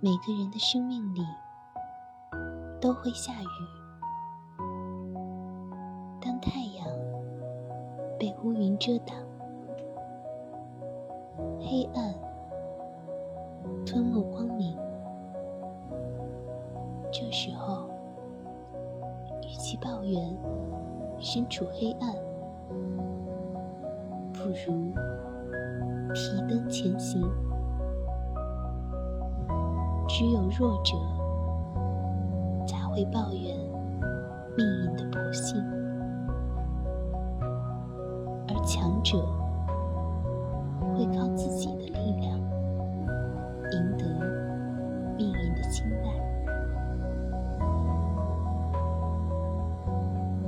每个人的生命里都会下雨。当太阳被乌云遮挡，黑暗吞没光明，这时候，与其抱怨身处黑暗，不如提灯前行。只有弱者才会抱怨命运的不幸，而强者会靠自己的力量赢得命运的青睐。